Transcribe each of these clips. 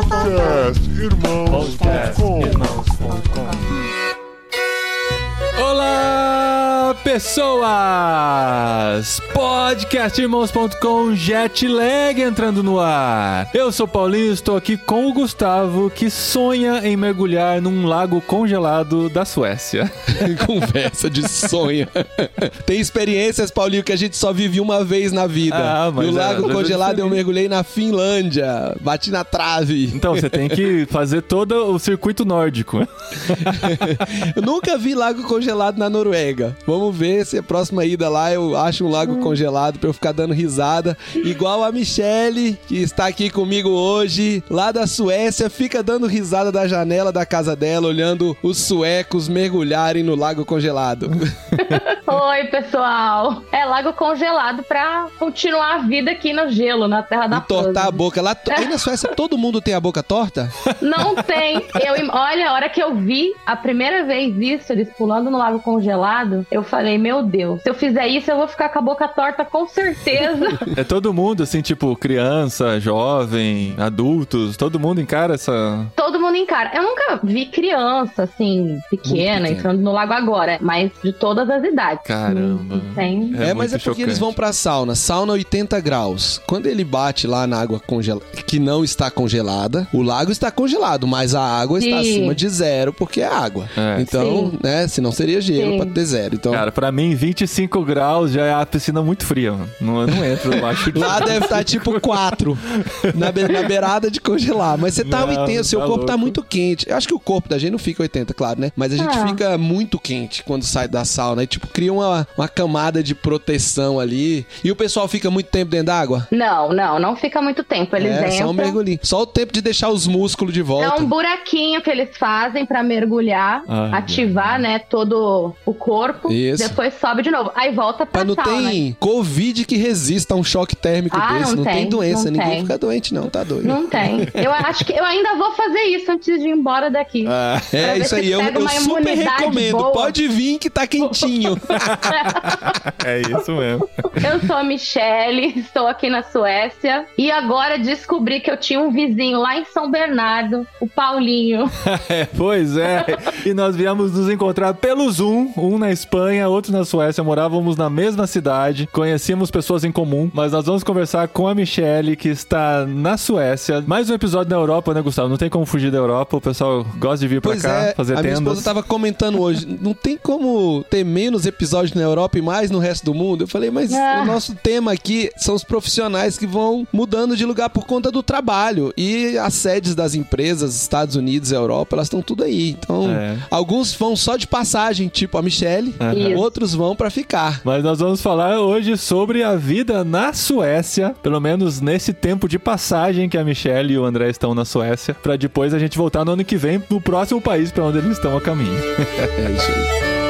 Podcast irmãos, Podcast, irmãos podcast. Pessoas! Podcastirmãos.com Jetlag entrando no ar. Eu sou Paulinho e estou aqui com o Gustavo, que sonha em mergulhar num lago congelado da Suécia. Conversa de sonho. Tem experiências, Paulinho, que a gente só vive uma vez na vida. Ah, mas no é, lago é congelado eu diferente. mergulhei na Finlândia. Bati na trave. Então, você tem que fazer todo o circuito nórdico. Eu nunca vi lago congelado na Noruega. Vamos ver se a próxima ida lá eu acho um lago congelado pra eu ficar dando risada. Igual a Michelle, que está aqui comigo hoje, lá da Suécia, fica dando risada da janela da casa dela, olhando os suecos mergulharem no lago congelado. Oi, pessoal. É lago congelado pra continuar a vida aqui no gelo, na Terra da Entortar a Frozen. boca. Lá, aí na Suécia todo mundo tem a boca torta? Não tem. Eu, olha, a hora que eu vi a primeira vez isso, eles pulando no lago congelado, eu falei, meu Deus, se eu fizer isso, eu vou ficar com a boca torta com certeza. É todo mundo, assim, tipo, criança, jovem, adultos, todo mundo encara essa. Todo mundo encara. Eu nunca vi criança, assim, pequena, entrando no lago agora, mas de todas as idades. Caramba. Não Tem. É, mas é porque eles vão pra sauna. Sauna 80 graus. Quando ele bate lá na água congelada, que não está congelada, o lago está congelado, mas a água está Sim. acima de zero porque é água. É. então, Sim. né, se não seria gelo Sim. pra ter zero. Então, Cara, pra mim, 25 graus já é a piscina muito fria, mano. Não, não entra, eu acho. Lá deve estar tipo 4 na, be- na beirada de congelar. Mas você tá Não, 80, seu tá corpo tá louco. muito quente. Eu acho que o corpo da gente não fica 80, claro, né? Mas a gente Ah. fica muito quente quando sai da sauna. E tipo, cria uma, uma camada de proteção ali. E o pessoal fica muito tempo dentro d'água? Não, não, não fica muito tempo. Eles é, entram. só um mergulhinho. Só o tempo de deixar os músculos de É volta. um buraquinho que eles fazem pra mergulhar, Ah, ativar, né, todo o corpo. Isso. Depois sobe de novo. Aí volta pra Mas não sauna. tem Covid que resista a um choque térmico Ah, desse. não Não, tem, tem, doença. não Ninguém tem. fica doente, não. Tá doido. Não tem. Eu acho que eu ainda vou fazer isso antes de ir embora daqui. Ah, É isso aí, eu, eu super recomendo. boa. Pode vir que tá quentinho. é isso mesmo. Eu sou a Michelle, estou aqui na Suécia e agora descobri que eu tinha um vizinho lá em São Bernardo, o Paulinho. É, pois é. E nós viemos nos encontrar pelo Zoom, um na Espanha, outro na Suécia. Morávamos na mesma cidade, conhecíamos pessoas em comum, mas nós vamos conversar com a Michelle, que está na Suécia. Mais um episódio na Europa, né, Gustavo? Não tem como fugir da Europa. O pessoal gosta de vir pra Pois cá, é, fazer a minha tendas. esposa tava comentando hoje, não tem como ter menos episódios na Europa e mais no resto do mundo. Eu falei, mas Ah. o nosso tema aqui são os profissionais que vão mudando de lugar por conta do trabalho. E as sedes das empresas, Estados Unidos e Europa, elas estão tudo aí. Então, É. alguns vão só de passagem, tipo a Michelle, Isso. Outros vão pra ficar. Mas nós vamos falar hoje sobre a vida na Suécia, pelo menos nesse tempo de passagem que a Michelle e o André estão na Suécia, pra depois a gente voltar no ano que vem no próximo país pra onde eles estão a caminho. É isso aí.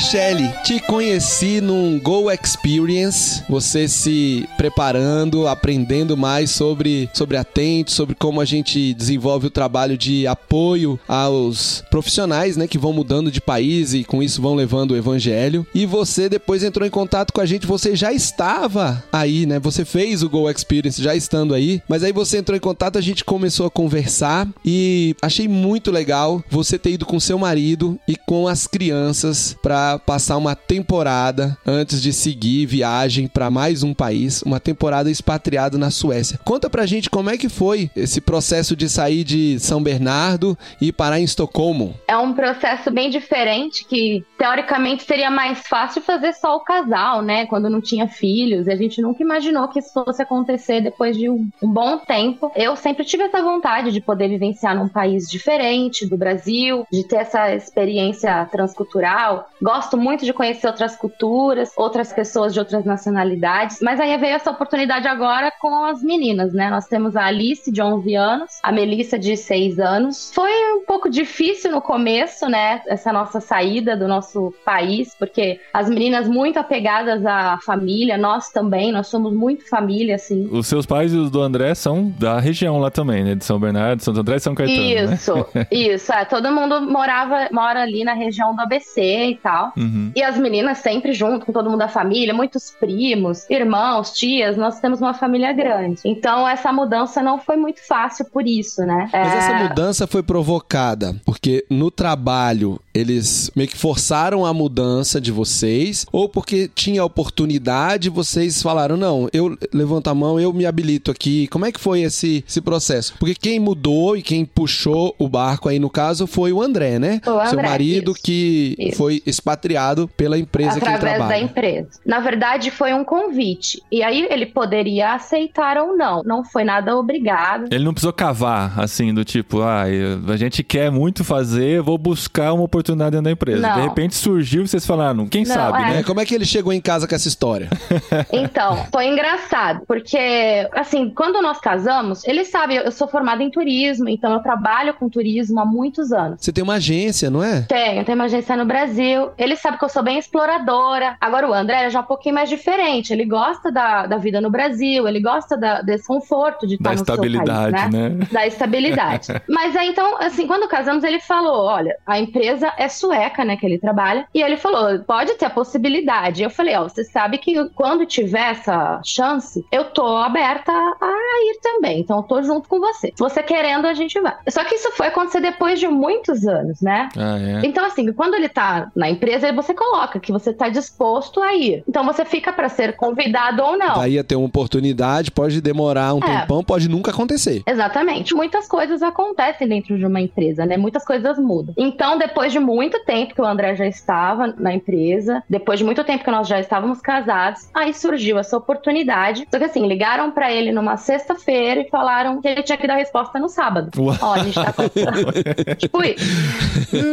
Michele, te conheci num Go Experience, você se preparando, aprendendo mais sobre, sobre a Tente, sobre como a gente desenvolve o trabalho de apoio aos profissionais, né, que vão mudando de país e com isso vão levando o evangelho. E você depois entrou em contato com a gente, você já estava aí, né? Você fez o Go Experience já estando aí, mas aí você entrou em contato, a gente começou a conversar e achei muito legal você ter ido com seu marido e com as crianças para passar uma temporada antes de seguir viagem para mais um país, uma temporada expatriado na Suécia. Conta pra gente como é que foi esse processo de sair de São Bernardo e parar em Estocolmo. É um processo bem diferente que teoricamente seria mais fácil fazer só o casal, né? Quando não tinha filhos. A gente nunca imaginou que isso fosse acontecer depois de um, um bom tempo. Eu sempre tive essa vontade de poder vivenciar num país diferente do Brasil, de ter essa experiência transcultural. Gosto gosto muito de conhecer outras culturas, outras pessoas de outras nacionalidades. Mas aí veio essa oportunidade agora com as meninas, né? Nós temos a Alice, de 11 anos, a Melissa, de 6 anos. Foi um pouco difícil no começo, né? Essa nossa saída do nosso país, porque as meninas muito apegadas à família, nós também, nós somos muito família, assim. Os seus pais e os do André são da região lá também, né? De São Bernardo, Santo André e São Caetano, né? Isso, isso. É, todo mundo morava, mora ali na região do ABC e tal. Uhum. E as meninas sempre junto com todo mundo da família, muitos primos, irmãos, tias, nós temos uma família grande. Então essa mudança não foi muito fácil por isso, né? Mas É, essa mudança foi provocada porque no trabalho eles meio que forçaram a mudança de vocês ou porque tinha oportunidade vocês falaram não eu levanto a mão eu me habilito aqui como é que foi esse, esse processo porque quem mudou e quem puxou o barco aí no caso foi o André né o seu André, marido isso. que Isso. foi expatriado pela empresa que ele através da trabalha empresa. Na verdade, foi um convite. E aí ele poderia aceitar ou não. Não foi nada obrigado. Ele não precisou cavar, assim, do tipo, ah, a gente quer muito fazer, vou buscar uma oportunidade dentro da empresa. Não. De repente surgiu e vocês falaram, quem Não, sabe, é. né? Como é que ele chegou em casa com essa história Então, foi engraçado, porque, assim, quando nós casamos, ele sabe, eu sou formada em turismo, então eu trabalho com turismo há muitos anos. você tem uma agência não é Tenho, tenho uma agência no Brasil. Ele sabe que eu sou bem exploradora. Agora, o André é já um pouquinho mais diferente. Ele gosta da, da vida no Brasil, ele gosta da- desse conforto de estar Da no seu estabilidade, país, né? né? da estabilidade. Mas aí então, assim, quando casamos, ele falou: olha, a empresa é sueca, né, que ele trabalha, e ele falou: pode ter a possibilidade. Eu falei: ó, você sabe que quando tiver essa chance, eu tô aberta a ir também. Então, eu tô junto com você. Se você querendo, a gente vai. Só que isso foi acontecer depois de muitos anos, né? Ah, é. Então, assim, quando ele tá na empresa, você coloca que você tá disposto a ir. Então, você fica pra ser convidado ou não. daí ia ter uma oportunidade pode demorar um É. tempão pode nunca acontecer Exatamente. Muitas coisas acontecem dentro de uma empresa, né? Muitas coisas mudam. Então, depois de muito tempo que o André já estava na empresa, depois de muito tempo que nós já estávamos casados, aí surgiu essa oportunidade. Só que assim, ligaram pra ele numa sexta-feira e falaram que ele tinha que dar resposta no sábado. Uau. Ó, a gente tá com Tipo isso.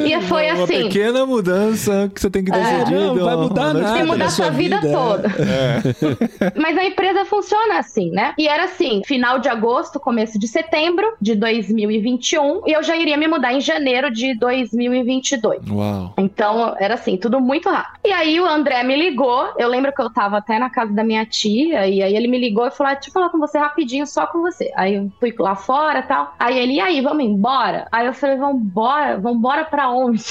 E foi Uma assim. pequena mudança que você tem que É. decidir. Não, vai mudar né? nada. Tem que mudar sua sua vida, vida, é. toda. É. Mas a empresa funciona assim, né? E era assim, final de agosto, começo de setembro de 2021, e eu já iria me mudar em janeiro de 2022. Uau. Então, era assim, tudo muito rápido. E aí o André me ligou, eu lembro que eu tava até na casa da minha tia, e aí ele me ligou e falou, ah, deixa eu falar com você rapidinho, só com você. Aí eu fui lá fora e tal. Aí ele, e aí, vamos embora? Aí eu falei, vambora, vambora pra onde?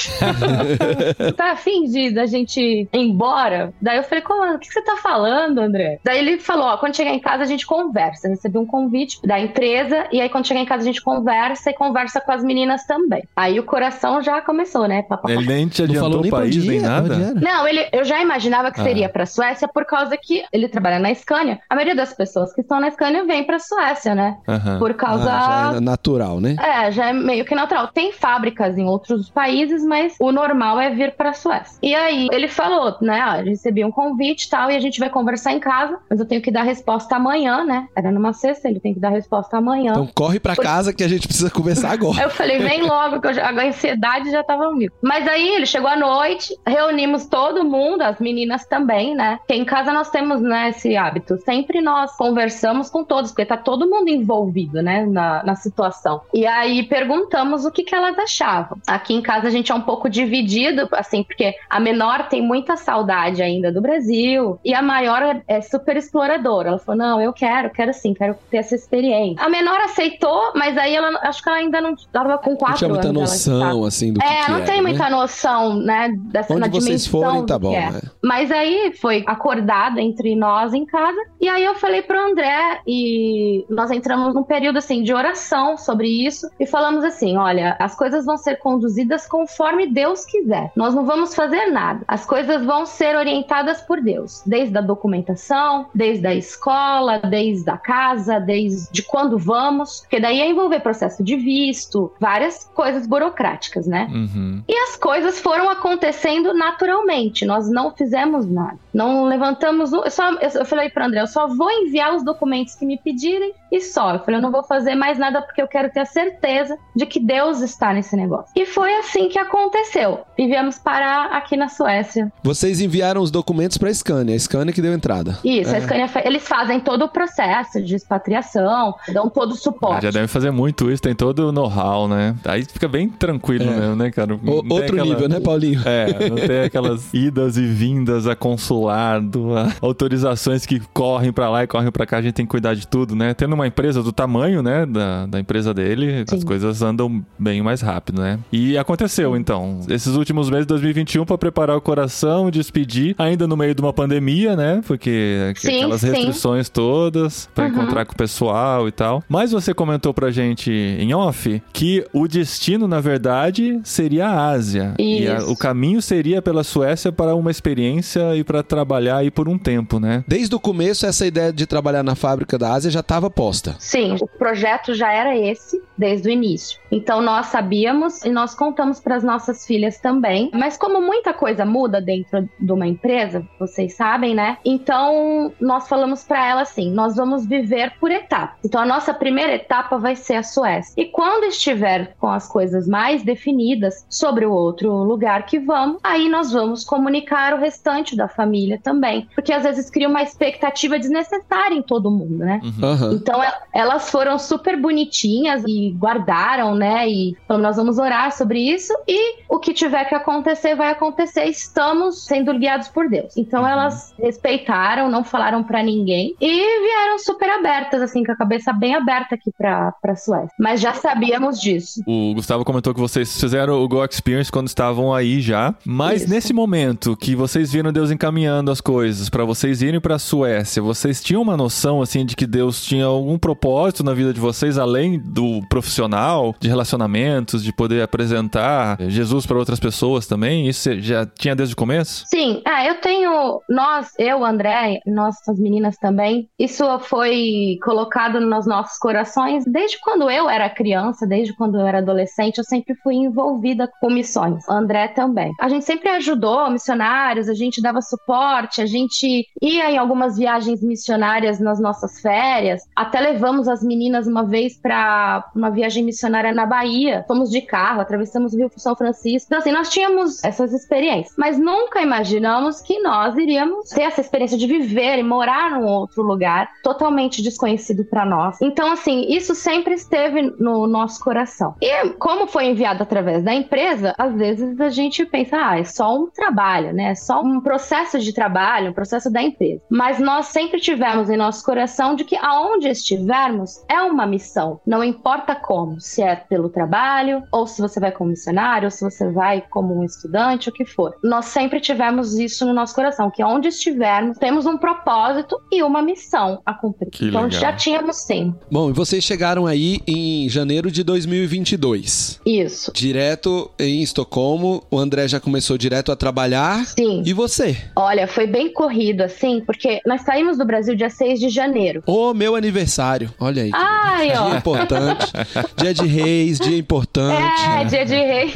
tá afim de da gente ir embora? Daí eu falei, como, o que você tá falando, André? Daí ele falou, ó, quando chegar em casa a gente conversa. Eu recebi um convite da empresa, e aí quando chegar em casa a gente conversa e conversa com as meninas também. Aí o coração já começou, né? Papapá. Ele nem te adiantou falou o nem país, onde nem nada. Não, ele, eu já imaginava que Ah. seria pra Suécia por causa que ele trabalha na Scania. A maioria das pessoas que estão na Scania vem pra Suécia, né? Por causa. Ah, já é natural, né? É, já é meio que natural. Tem fábricas em outros países, mas o normal é vir pra Suécia. E aí, ele falou, né? Ó, recebi um convite e tal, e a gente vai conversar em casa, mas eu tenho que dar resposta amanhã, né? Era numa sexta, ele tem que dar resposta amanhã. Então corre pra casa que a gente precisa conversar agora. Eu falei, vem logo, que eu já- a ansiedade já tava comigo. Mas aí ele chegou à noite, reunimos todo mundo, as meninas também, né? Porque em casa nós temos, né, esse hábito. Sempre nós conversamos com todos, porque tá todo mundo envolvido, né, na, na situação. E aí perguntamos o que, que elas achavam. Aqui em casa a gente é um pouco dividido, assim, porque a menor tem muita saudade ainda do Brasil e a maior é, é super exploradora. Ela falou: não, eu quero, quero sim, quero ter essa experiência. A menor aceitou, mas aí ela acho que ela ainda não estava com Não quatro tinha muita anos. ela estava. noção, assim, do que É, que não era, tem né? muita noção, né, dessa Onde vocês dimensão forem, tá bom, é. né? Mas aí foi acordado entre nós em casa, e aí eu falei pro André, e nós entramos num período assim de oração sobre isso, e falamos assim: olha, as coisas vão ser conduzidas conforme Deus quiser. Nós não vamos fazer nada. As coisas vão ser orientadas por Deus, desde a documentação, desde a escola, desde a casa, desde quando vamos, porque daí ia envolver processo de visto, várias coisas burocráticas, né? Uhum. E as coisas foram acontecendo naturalmente. Nós não fizemos nada. Não levantamos. um- Eu, só, eu falei para André, eu só vou enviar os documentos que me pedirem e só. Eu falei, eu não vou fazer mais nada porque eu quero ter a certeza de que Deus está nesse negócio. E foi assim que aconteceu. E viemos para aqui na Suécia. Vocês enviaram os documentos pra Scania, a Scania que deu entrada. Isso, É. a Scania, eles fazem todo o processo de expatriação, dão todo o Ah, suporte. Já deve fazer muito isso, tem todo o know-how, né? Aí fica bem tranquilo É. mesmo, né, cara? O- outro aquela- nível, né, Paulinho? É, não tem aquelas idas e vindas a consulado, a autorizações que correm pra lá e correm pra cá, a gente tem que cuidar de tudo, né? Tendo uma empresa do tamanho, né, da, da empresa dele, as Sim. coisas andam bem mais rápido, né? E aconteceu, então, esses últimos meses de 2021 pra preparar o coração, despedir, ainda no meio de uma pandemia, né? Porque Sim, aquelas sim. restrições todas pra Uhum. encontrar com o pessoal e tal. Mas você comentou pra gente em off que o destino, na verdade, seria a Ásia. E a- Isso. o caminho seria pela Suécia para uma experiência e para trabalhar aí por um tempo, né? Desde o começo, essa ideia de trabalhar na fábrica da Ásia já estava posta. Sim, o projeto já era esse desde o início. Então nós sabíamos e nós contamos para as nossas filhas também. Mas como muita coisa muda dentro de uma empresa, vocês sabem, né? Então nós falamos para ela assim: nós vamos viver por etapas. Então a nossa primeira etapa vai ser a Suécia. E quando estiver com as coisas mais definidas sobre o outro lugar que vamos, aí nós vamos comunicar o restante da família também, porque às vezes cria uma expectativa desnecessária em todo mundo, né? Aham. Então e- elas foram super bonitinhas e guardaram, né? E falaram, nós vamos orar sobre isso e o que tiver que acontecer vai acontecer. Estamos sendo guiados por Deus. Então elas respeitaram, não falaram pra ninguém e vieram super abertas, assim, com a cabeça bem aberta aqui pra, pra Suécia. Mas já sabíamos disso. O Gustavo comentou que vocês fizeram o Go Experience quando estavam aí já, mas Isso. nesse momento que vocês viram Deus encaminhando as coisas pra vocês irem pra Suécia, vocês tinham uma noção assim de que Deus tinha algum propósito na vida de vocês além do profissional, de relacionamentos, de poder apresentar Jesus pra outras pessoas também? Isso você já tinha desde o começo? Sim, é, eu tenho. Nós, eu, André, nós, as meninas também, isso foi colocado nos nossos corações desde quando eu era criança, desde quando eu era adolescente, eu sempre fui envolvida com missões. André também. A gente sempre ajudou missionários, a gente dava suporte, a gente ia em algumas viagens missionárias nas nossas férias, até levamos as meninas uma vez para uma viagem missionária na Bahia. Fomos de carro, atravessamos o Rio São Francisco. Então, assim, nós tínhamos essas experiências, mas nunca imaginamos que nós iríamos ter essa experiência de viver e morar num outro lugar totalmente desconhecido para nós. Então, assim, isso sempre esteve no nosso coração. E como foi enviado através da empresa, às vezes a gente pensa, ah, é só um trabalho, né? É só um processo de trabalho, um processo da empresa. Mas nós sempre tivemos em nosso coração de que aonde estivermos é uma missão. Não importa como, se é pelo trabalho, ou se você vai como missionário, ou se você vai como um estudante, o que for. Nós sempre tivemos isso no nosso coração, que onde estivermos, temos um propósito e uma missão a cumprir. Que então legal. já tínhamos sim. Bom, e vocês chegaram aí em janeiro de 2022. Isso. Direto em Estocolmo, o André já começou direto a trabalhar. Sim. E você? Olha, foi bem corrido, assim, porque nós saímos do Brasil dia 6 de janeiro. O meu aniversário. Olha aí. Ai, Dia ó. importante. Dia de reis, dia importante. É, dia de rei.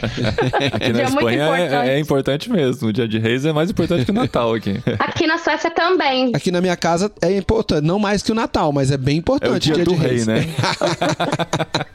Aqui na Dia muito Espanha é- importante. é, importante mesmo. O dia de reis é mais importante que o Natal aqui. Aqui na Suécia também. Aqui na minha casa é importante, não mais que o Natal, mas é bem É importante. o dia do de rei, reis. né?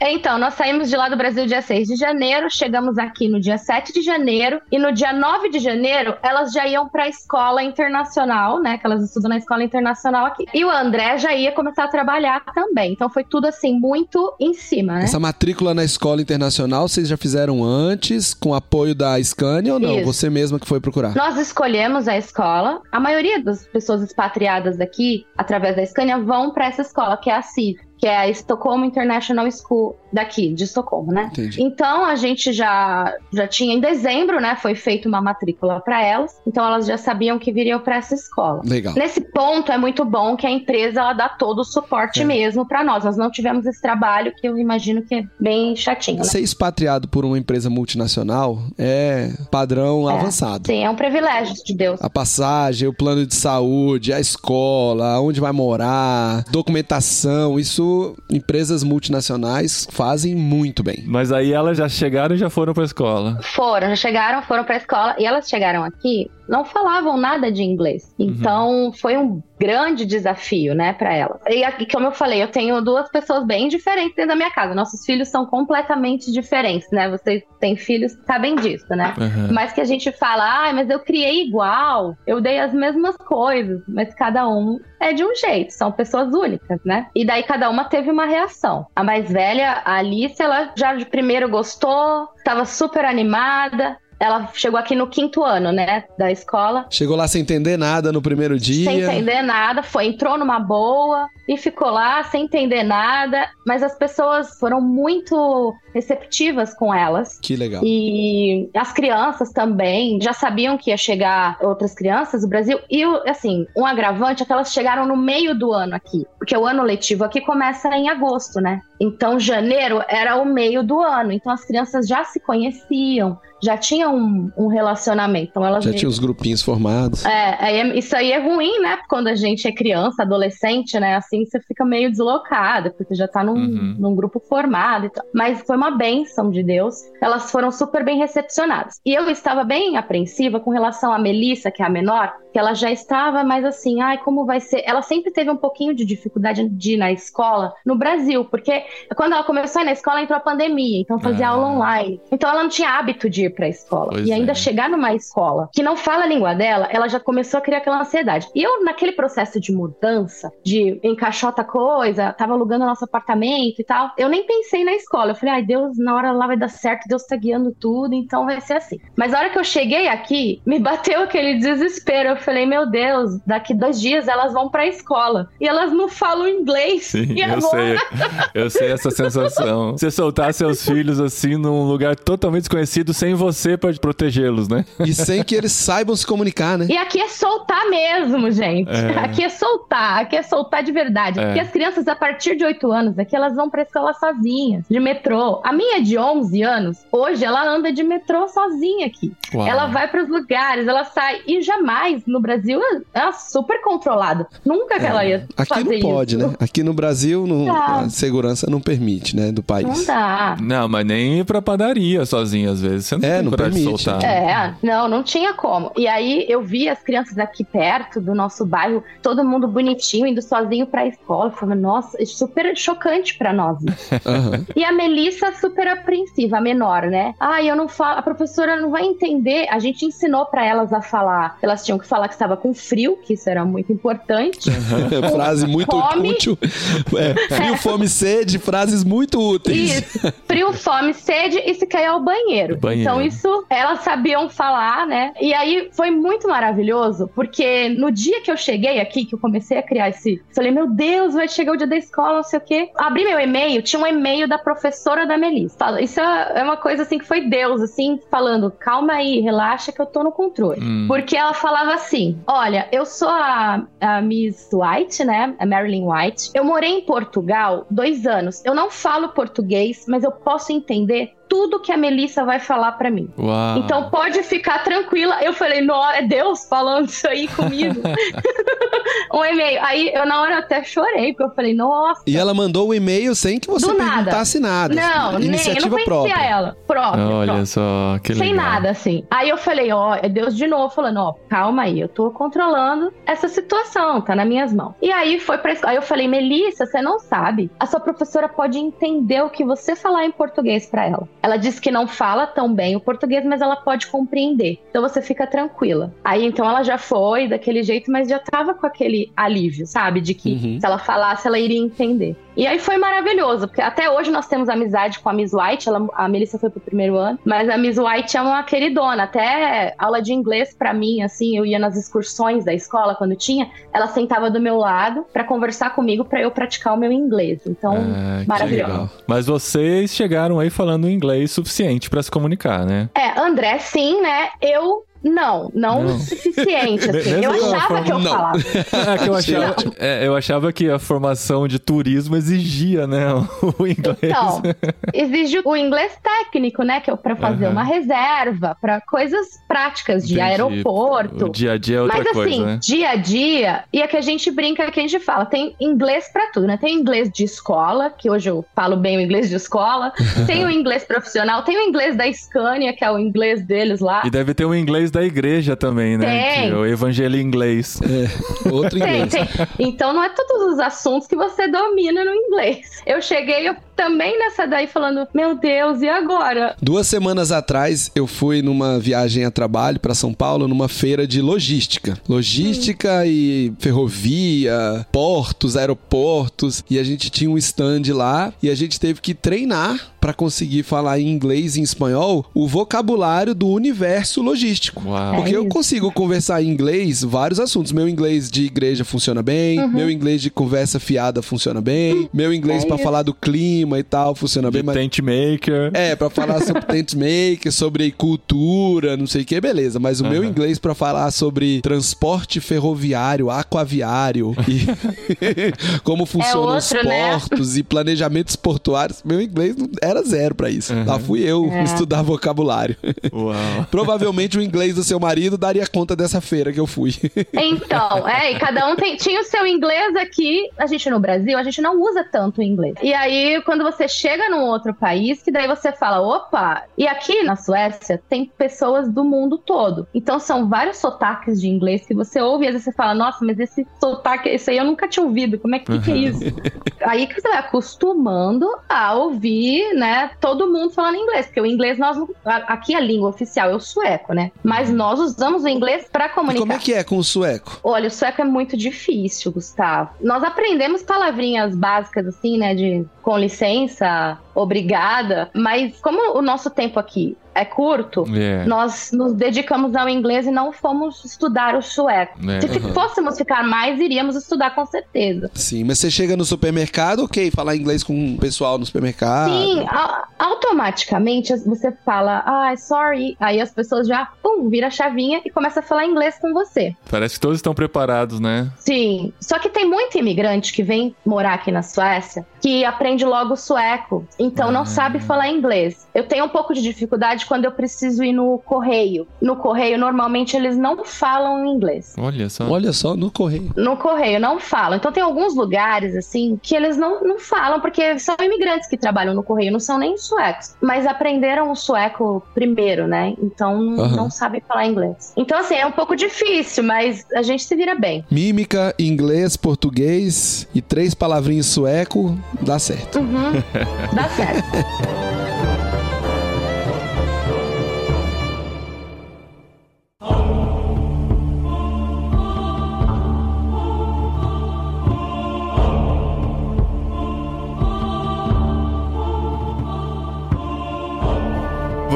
Então, nós saímos de lá do Brasil dia 6 de janeiro, chegamos aqui no dia 7 de janeiro, e no dia 9 de janeiro, elas já iam pra escola internacional, né? Que elas estudam na escola internacional aqui. E o André já ia começar a trabalhar também. Então foi tudo assim, muito em cima, né? Essa matrícula na escola internacional vocês já fizeram antes, com apoio da Scania ou não? Isso. Você mesma que foi procurar? Nós escolhemos a escola. A maioria das pessoas expatriadas daqui, através da Scania, vão para essa escola, que é a CIV, que é a Stockholm International School daqui, de Estocolmo, né? Entendi. Então a gente já já tinha em dezembro, né? Foi feita uma matrícula para elas. Então elas já sabiam que viriam para essa escola. Legal. Nesse ponto é muito bom que a empresa ela dá todo o suporte É. mesmo para nós. Nós não tivemos esse trabalho que eu imagino que é bem chatinho, né? Ser expatriado por uma empresa multinacional é padrão É. avançado. Sim, é um privilégio de Deus. A passagem, o plano de saúde, a escola, onde vai morar, documentação, isso empresas multinacionais fazem muito bem. Mas aí elas já chegaram e já foram pra escola. Foram, já chegaram, foram pra escola e elas chegaram aqui não falavam nada de inglês. Então, foi um grande desafio, né, para elas. E aqui, como eu falei, eu tenho duas pessoas bem diferentes dentro da minha casa. Nossos filhos são completamente diferentes, né? Vocês têm filhos, sabem disso, né? Aham. Mas que a gente fala, ah, mas eu criei igual, eu dei as mesmas coisas, mas cada um é de um jeito, são pessoas únicas, né? E daí cada uma teve uma reação. A mais velha, a Alice, ela já de primeiro gostou, estava super animada. Ela chegou aqui no quinto ano, né, da escola, Chegou lá sem entender nada no primeiro dia. sem entender nada, foi, entrou numa boa e ficou lá sem entender nada, mas as pessoas foram muito receptivas com elas. Que legal. E as crianças também já sabiam que ia chegar outras crianças do Brasil. E, assim, um agravante é que elas chegaram no meio do ano aqui. Porque o ano letivo aqui começa em agosto, né? Então, janeiro era o meio do ano. Então, as crianças já se conheciam, já tinham um, um relacionamento. Então, elas Já meio- tinha os grupinhos formados. é, é- isso aí é ruim, né? Quando a gente é criança, adolescente, né? Assim você fica meio deslocada, porque já tá num, Uhum. num grupo formado e tal. Mas foi uma bênção de Deus. Elas foram super bem recepcionadas. E eu estava bem apreensiva com relação a Melissa, que é a menor, que ela já estava mais assim, ai, como vai ser? Ela sempre teve um pouquinho de dificuldade de ir na escola no Brasil, porque quando ela começou a ir na escola entrou a pandemia, então fazia Ah. aula online. Então ela não tinha hábito de ir pra escola. Pois e ainda é. chegar numa escola que não fala a língua dela, ela já começou a criar aquela ansiedade. E eu, naquele processo de mudança, de encaixota coisa, tava alugando nosso apartamento e tal, eu nem pensei na escola. Eu falei, ai, Deus, na hora lá vai dar certo, Deus tá guiando tudo, então vai ser assim. Mas a hora que eu cheguei aqui, me bateu aquele desespero. Eu falei, meu Deus, daqui dois dias elas vão pra escola. E elas não falam inglês. Sim, e eu agora? sei. Eu sei essa sensação. Você soltar seus filhos assim num lugar totalmente desconhecido sem você pra protegê-los, né? E sem que eles saibam se comunicar, né? E aqui é soltar mesmo, gente. É. Aqui é soltar, aqui é soltar de verdade. É. Porque as crianças, a partir de 8 anos, aqui elas vão pra escola sozinhas, de metrô. A minha de 11 anos, hoje ela anda de metrô sozinha aqui. Uau. Ela vai pros lugares, ela sai. E jamais, no Brasil, ela é super controlada. Nunca que ela ia Aqui fazer não pode, isso. né? Aqui no Brasil não- Tá. a segurança não permite, né? Do Não país. dá. Não, mas nem ir pra padaria sozinho, às vezes. Você não É, tem não permite. soltar. É, não, não tinha como. E aí eu vi as crianças aqui perto do nosso bairro, todo mundo bonitinho, indo sozinho pra escola. Eu falei, nossa, é super chocante pra nós. Aham. e a Melissa super apreensiva, a menor, né? Ah, eu não falo, a professora não vai entender. A gente ensinou pra elas a falar. Elas tinham que falar que estava com frio, que isso era muito importante. Frase muito Fome. útil. É, frio, fome, sede, frases muito úteis. Isso. Frio, fome, sede e se cair ao banheiro. Banheiro. Então, isso elas sabiam falar, né? E aí foi muito maravilhoso, porque no dia que eu cheguei aqui, que eu comecei a criar esse. Falei, meu Deus, vai chegar o dia da escola, não sei o quê. Abri meu e-mail, tinha um e-mail da professora da Melissa. Fala- Isso é uma coisa assim que foi Deus, assim, falando: calma aí, relaxa que eu tô no controle. Hum. Porque ela falava assim: Olha, eu sou a, a Miss White, né? A Marilyn White. Eu morei em Portugal dois anos. Eu não falo português, mas eu posso entender tudo que a Melissa vai falar pra mim. Uau. Então pode ficar tranquila. Eu falei, não, é Deus falando isso aí comigo. um e-mail. Aí eu na hora até chorei, porque eu falei, nossa. E ela mandou o e-mail sem que você Do nada. perguntasse nada. Não, nem, eu não Iniciativa conhecia própria. ela. Própria, Olha própria. só, que Sem legal. nada, assim. Aí eu falei, ó, é Deus de novo, falando, ó, calma aí, eu tô controlando essa situação, tá nas minhas mãos. E aí foi pra escola. Aí eu falei, Melissa, você não sabe. A sua professora pode entender o que você falar em português pra ela. Ela disse que não fala tão bem o português, mas ela pode compreender. Então você fica tranquila. Aí então ela já foi daquele jeito, mas já tava com aquele alívio, sabe? De que Uhum. se ela falasse, ela iria entender. E aí foi maravilhoso, porque até hoje nós temos amizade com a Miss White, ela, a Melissa foi pro primeiro ano, mas a Miss White é uma queridona, até aula de inglês pra mim, assim, eu ia nas excursões da escola quando tinha, ela sentava do meu lado pra conversar comigo pra eu praticar o meu inglês. Então, Ah, maravilhoso. Mas vocês chegaram aí falando inglês suficiente pra se comunicar, né? é, André, sim, né? Eu não, não, Não. o suficiente, assim. Eu achava que eu Não. falava. É que eu achava, é, eu achava que a formação de turismo exigia, né, o inglês. Então, exige o inglês técnico, né? Que é pra fazer Aham. uma reserva, pra coisas práticas de Entendi. aeroporto. O dia a dia é outra Mas coisa, assim, né? dia a dia, e é que a gente brinca, que a gente fala, tem inglês pra tudo, né? Tem inglês de escola, que hoje eu falo bem o inglês de escola, tem o inglês profissional, tem o inglês da Scania, que é o inglês deles lá. E deve ter um inglês inglês da igreja também, né? Tem. Que é o evangelho inglês. Outro Tem, inglês. tem. Então não é todos os assuntos que você domina no inglês. Eu cheguei eu também nessa daí falando, meu Deus, e agora? Duas semanas atrás eu fui numa viagem a trabalho para São Paulo, numa feira de logística. Logística e ferrovia, portos, aeroportos. E a gente tinha um stand lá e a gente teve que treinar para conseguir falar em inglês e em espanhol o vocabulário do universo logístico. Uau. Porque É eu isso. consigo conversar em inglês vários assuntos. Meu inglês de igreja funciona bem, Uhum. meu inglês de conversa fiada funciona bem, meu inglês É pra isso. falar do clima e tal funciona bem, De mas tent maker. é, pra falar sobre tent maker, sobre cultura, não sei o que, beleza. Mas o meu Aham. inglês pra falar sobre transporte ferroviário, aquaviário e como funcionam os outro, né? portos e planejamentos portuários, meu inglês não- era zero pra isso. Uhum. Lá fui eu É. estudar vocabulário. Uau. Provavelmente o inglês do seu marido daria conta dessa feira que eu fui. Então, é, e cada um tem, tinha o seu inglês aqui. A gente no Brasil, a gente não usa tanto o inglês. E aí, quando você chega num outro país, que daí você fala, opa, e aqui na Suécia tem pessoas do mundo todo. Então são vários sotaques de inglês que você ouve e às vezes você fala, nossa, mas esse sotaque, isso aí eu nunca tinha ouvido, como é que, que é isso? aí que você vai acostumando a ouvir, né, todo mundo falando inglês, porque o inglês nós aqui a língua oficial é o sueco, né? Mas nós usamos o inglês para E comunicar. como é que é com o sueco? Olha, o sueco é muito difícil, Gustavo. Nós aprendemos palavrinhas básicas assim, né, de com licença, licença obrigada, mas como o nosso tempo aqui é curto, É. nós nos dedicamos ao inglês e não fomos estudar o sueco. É. Se fi- fôssemos ficar mais, iríamos estudar com certeza. Sim, mas você chega no supermercado, ok, falar inglês com o pessoal no supermercado. Sim, a- automaticamente você fala, ah, sorry, aí as pessoas já, pum, vira a chavinha e começa a falar inglês com você. Parece que todos estão preparados, né? Sim, só que tem muito imigrante que vem morar aqui na Suécia que aprende logo sueco, então não Ah. sabe falar inglês. Eu tenho um pouco de dificuldade quando eu preciso ir no correio. No correio, normalmente eles não falam inglês. Olha só. Olha só, no correio. No correio não falam. Então tem alguns lugares assim que eles não, não falam porque são imigrantes que trabalham no correio, não são nem suecos, mas aprenderam o sueco primeiro, né? Então não, Aham. não sabem falar inglês. Então assim, é um pouco difícil, mas a gente se vira bem. Mímica, inglês, português e três palavrinhas sueco, dá certo. Uhum. Dá certo. that.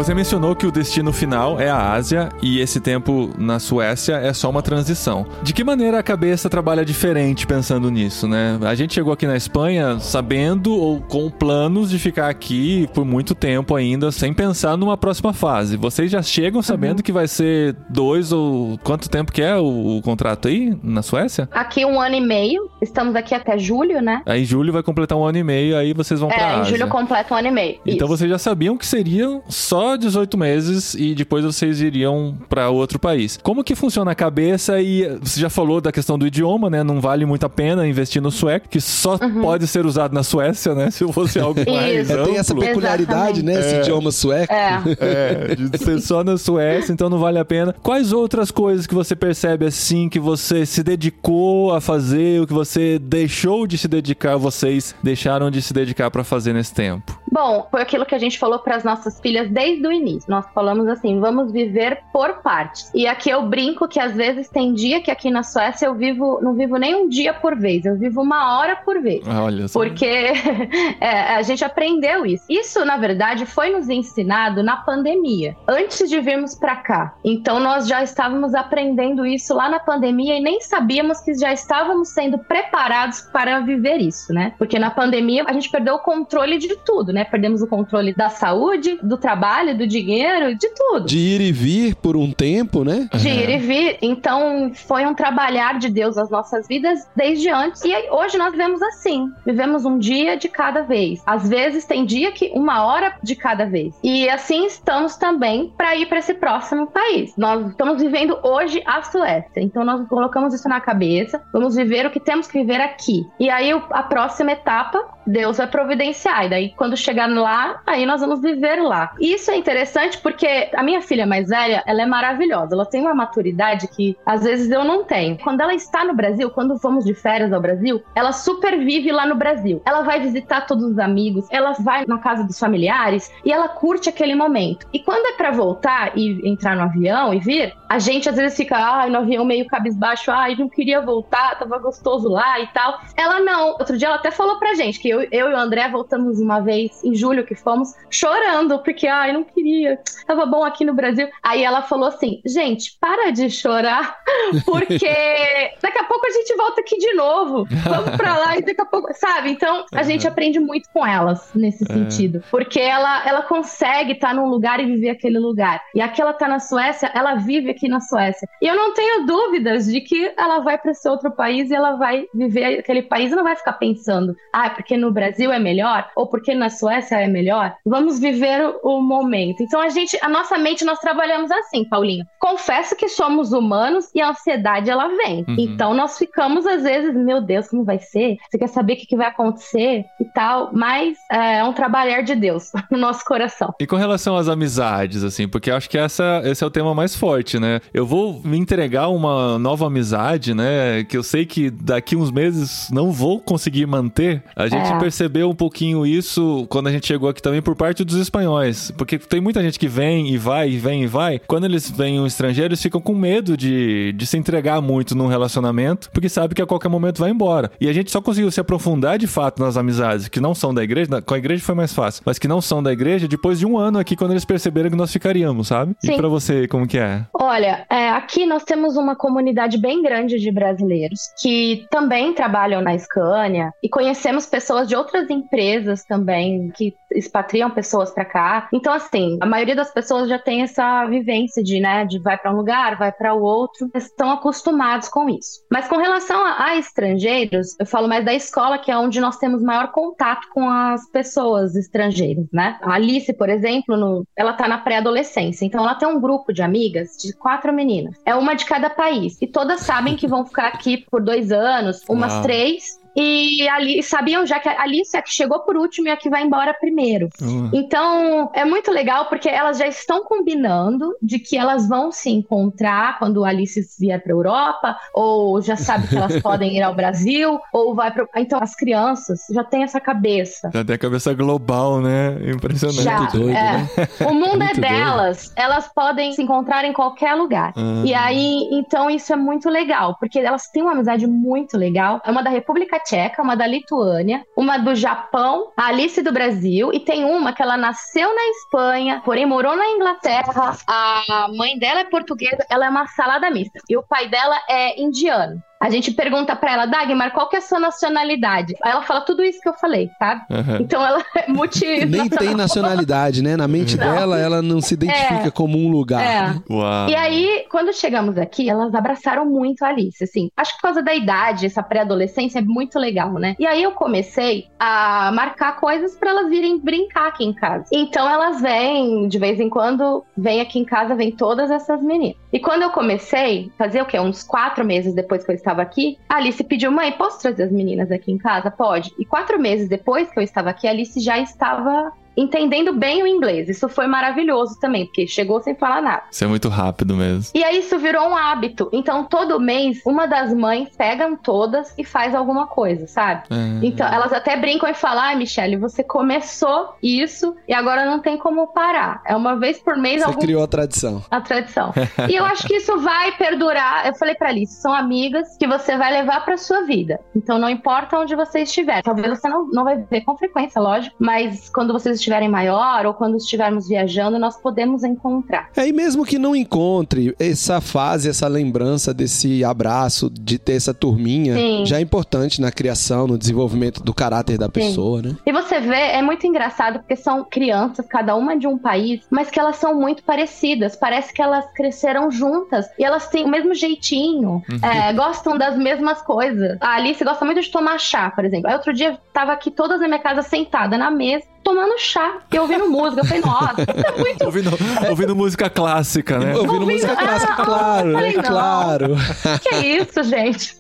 Você mencionou que o destino final é a Ásia e esse tempo na Suécia é só uma transição. De que maneira a cabeça trabalha diferente pensando nisso, né? A gente chegou aqui na Espanha sabendo ou com planos de ficar aqui por muito tempo ainda, sem pensar numa próxima fase. Vocês já chegam sabendo que vai ser dois ou quanto tempo que é o, o contrato aí na Suécia? Aqui um ano e meio. Estamos aqui até julho, né? Aí julho vai completar um ano e meio, aí vocês vão pra É, em Ásia. julho completa um ano e meio. Então Isso. vocês já sabiam que seriam só 18 meses e depois vocês iriam pra outro país. Como que funciona a cabeça e você já falou da questão do idioma, né? Não vale muito a pena investir no sueco, que só pode ser usado na Suécia, né? Se fosse algo mais. É, tem essa peculiaridade, né? Esse É. idioma sueco. É. É, de ser só na Suécia, então não vale a pena. Quais outras coisas que você percebe assim que você se dedicou a fazer, o que você deixou de se dedicar, vocês deixaram de se dedicar pra fazer nesse tempo? Bom, foi aquilo que a gente falou para as nossas filhas desde o início. Nós falamos assim: vamos viver por partes. E aqui eu brinco que às vezes tem dia que aqui na Suécia eu vivo, não vivo nem um dia por vez, eu vivo uma hora por vez. Ah, Olha só. Porque é, a gente aprendeu isso. Isso, na verdade, foi nos ensinado na pandemia, antes de virmos para cá. Então, nós já estávamos aprendendo isso lá na pandemia e nem sabíamos que já estávamos sendo preparados para viver isso, né? Porque na pandemia a gente perdeu o controle de tudo, né? Perdemos o controle da saúde, do trabalho, do dinheiro, de tudo De ir e vir por um tempo, né? de ir e vir. Então, foi um trabalhar de Deus nas nossas vidas desde antes. E aí, hoje nós vivemos assim. Vivemos um dia de cada vez. Às vezes tem dia que uma hora de cada vez. E assim estamos também para ir para esse próximo país. Nós estamos vivendo hoje a Suécia. Então, nós colocamos isso na cabeça. Vamos viver o que temos que viver aqui. E aí, a próxima etapa, Deus vai providenciar. E daí, quando chegar chegar lá, aí nós vamos viver lá. E isso é interessante porque a minha filha mais velha, ela é maravilhosa. Ela tem uma maturidade que às vezes eu não tenho. Quando ela está no Brasil, quando vamos de férias ao Brasil, ela super vive lá no Brasil. Ela vai visitar todos os amigos, ela vai na casa dos familiares e ela curte aquele momento. E quando é para voltar e entrar no avião e vir, a gente às vezes fica, ai, no avião meio cabisbaixo, ai, não queria voltar, tava gostoso lá e tal. Ela não. Outro dia ela até falou pra gente que eu, eu e o André voltamos uma vez em julho que fomos chorando, porque ai, não queria, tava bom aqui no Brasil. Aí ela falou assim: gente, para de chorar, porque daqui a pouco a gente volta aqui de novo. Vamos pra lá e daqui a pouco, sabe? Então a gente aprende muito com elas nesse sentido, porque ela, ela consegue estar num lugar e viver aquele lugar. E aqui ela tá na Suécia, ela vive aqui na Suécia. E eu não tenho dúvidas de que ela vai para esse outro país e ela vai viver aquele país e não vai ficar pensando, ah, porque no Brasil é melhor ou porque na Suécia é melhor. Vamos viver o, momento. Então a gente, a nossa mente nós trabalhamos assim, Paulinho. Confesso que somos humanos e a ansiedade ela vem. Uhum. Então nós ficamos às vezes, meu Deus, como vai ser? Você quer saber o que, que vai acontecer e tal, mas é um trabalhar de Deus no nosso coração. E com relação às amizades, assim, porque eu acho que essa, esse é o tema mais forte, né? Eu vou me entregar uma nova amizade, né? Que eu sei que daqui uns meses não vou conseguir manter. A gente É. percebeu um pouquinho isso quando a gente chegou aqui também por parte dos espanhóis. Porque tem muita gente que vem e vai, e vem e vai. Quando eles vêm um estrangeiro, eles ficam com medo de, de se entregar muito num relacionamento, porque sabe que a qualquer momento vai embora. E a gente só conseguiu se aprofundar de fato nas amizades que não são da igreja. Com a igreja foi mais fácil, mas que não são da igreja depois de um ano aqui, quando eles perceberam que nós ficaríamos, sabe? E Sim. pra você, como que é? Olha, é, aqui nós temos uma comunidade bem grande de brasileiros que também trabalham na Scania e conhecemos pessoas de outras empresas também que expatriam pessoas para cá. Então, assim, a maioria das pessoas já tem essa vivência de, né, de vai para um lugar, vai para o outro, estão acostumados com isso. Mas com relação a, a estrangeiros, eu falo mais da escola, que é onde nós temos maior contato com as pessoas estrangeiras, né? A Alice, por exemplo, no- ela tá na pré-adolescência, então ela tem um grupo de amigas de quatro meninas. É uma de cada país. E todas sabem que vão ficar aqui por dois anos, umas Uau. três. E ali sabiam já que a Alice é a que chegou por último e a que vai embora primeiro. Uh, Então, é muito legal porque elas já estão combinando de que elas vão se encontrar quando a Alice vier para Europa, ou já sabe que elas podem ir ao Brasil, ou vai para. Então, as crianças já têm essa cabeça. já tem a cabeça global, né? Impressionante. Já, doido, é. né? O mundo é Muito doido. delas, elas podem se encontrar em qualquer lugar. Ah. E aí, então isso é muito legal, porque elas têm uma amizade muito legal. É uma da República Tcheca, uma da Lituânia, uma do Japão, a Alice do Brasil, e tem uma que ela nasceu na Espanha, porém morou na Inglaterra. A mãe dela é portuguesa, ela é uma salada mista. E o pai dela é indiano. A gente pergunta pra ela, Dagmar, qual que é a sua nacionalidade? Aí ela fala tudo isso que eu falei, sabe? Aham. Então ela é multi. Nem tem nacionalidade, né? Na mente Não. dela, ela não se identifica É. como um lugar. É. Uau. E aí, quando chegamos aqui, elas abraçaram muito a Alice, assim. Acho que por causa da idade, essa pré-adolescência é muito legal, né? E aí eu comecei a marcar coisas pra elas virem brincar aqui em casa. Então elas vêm, de vez em quando, vem aqui em casa, vem todas essas meninas. E quando eu comecei, fazia o quê? Uns quatro meses depois que eu estava aqui, a Alice pediu, mãe, posso trazer as meninas aqui em casa? Pode. E quatro meses depois que eu estava aqui, a Alice já estava entendendo bem o inglês. Isso foi maravilhoso também, porque chegou sem falar nada. Isso é muito rápido mesmo. E aí isso virou um hábito. Então, todo mês, uma das mães pegam todas e faz alguma coisa, sabe? É. Então, elas até brincam e falam: ai, Michelle, você começou isso e agora não tem como parar. É uma vez por mês Você algum... criou a tradição. a tradição. e eu acho que isso vai perdurar. Eu falei pra Alice: são amigas que você vai levar pra sua vida. Então, não importa onde você estiver. Talvez você não, não vai ver com frequência, lógico, mas quando vocês estiverem maior ou quando estivermos viajando, nós podemos encontrar. É, e mesmo que não encontre essa fase, essa lembrança desse abraço, de ter essa turminha, Sim. já é importante na criação, no desenvolvimento do caráter da pessoa, né? E você vê, é muito engraçado porque são crianças, cada uma de um país, mas que elas são muito parecidas. Parece que elas cresceram juntas e elas têm o mesmo jeitinho, é, gostam das mesmas coisas. A Alice gosta muito de tomar chá, por exemplo. Aí outro dia tava aqui todas na minha casa sentada na mesa, tomando chá e ouvindo música. Eu falei, nossa, isso é muito. Ouvindo, ouvindo música clássica, né? Ouvindo Ouvindo- música clássica, Ah, claro, falei, é não. claro. que é isso, gente?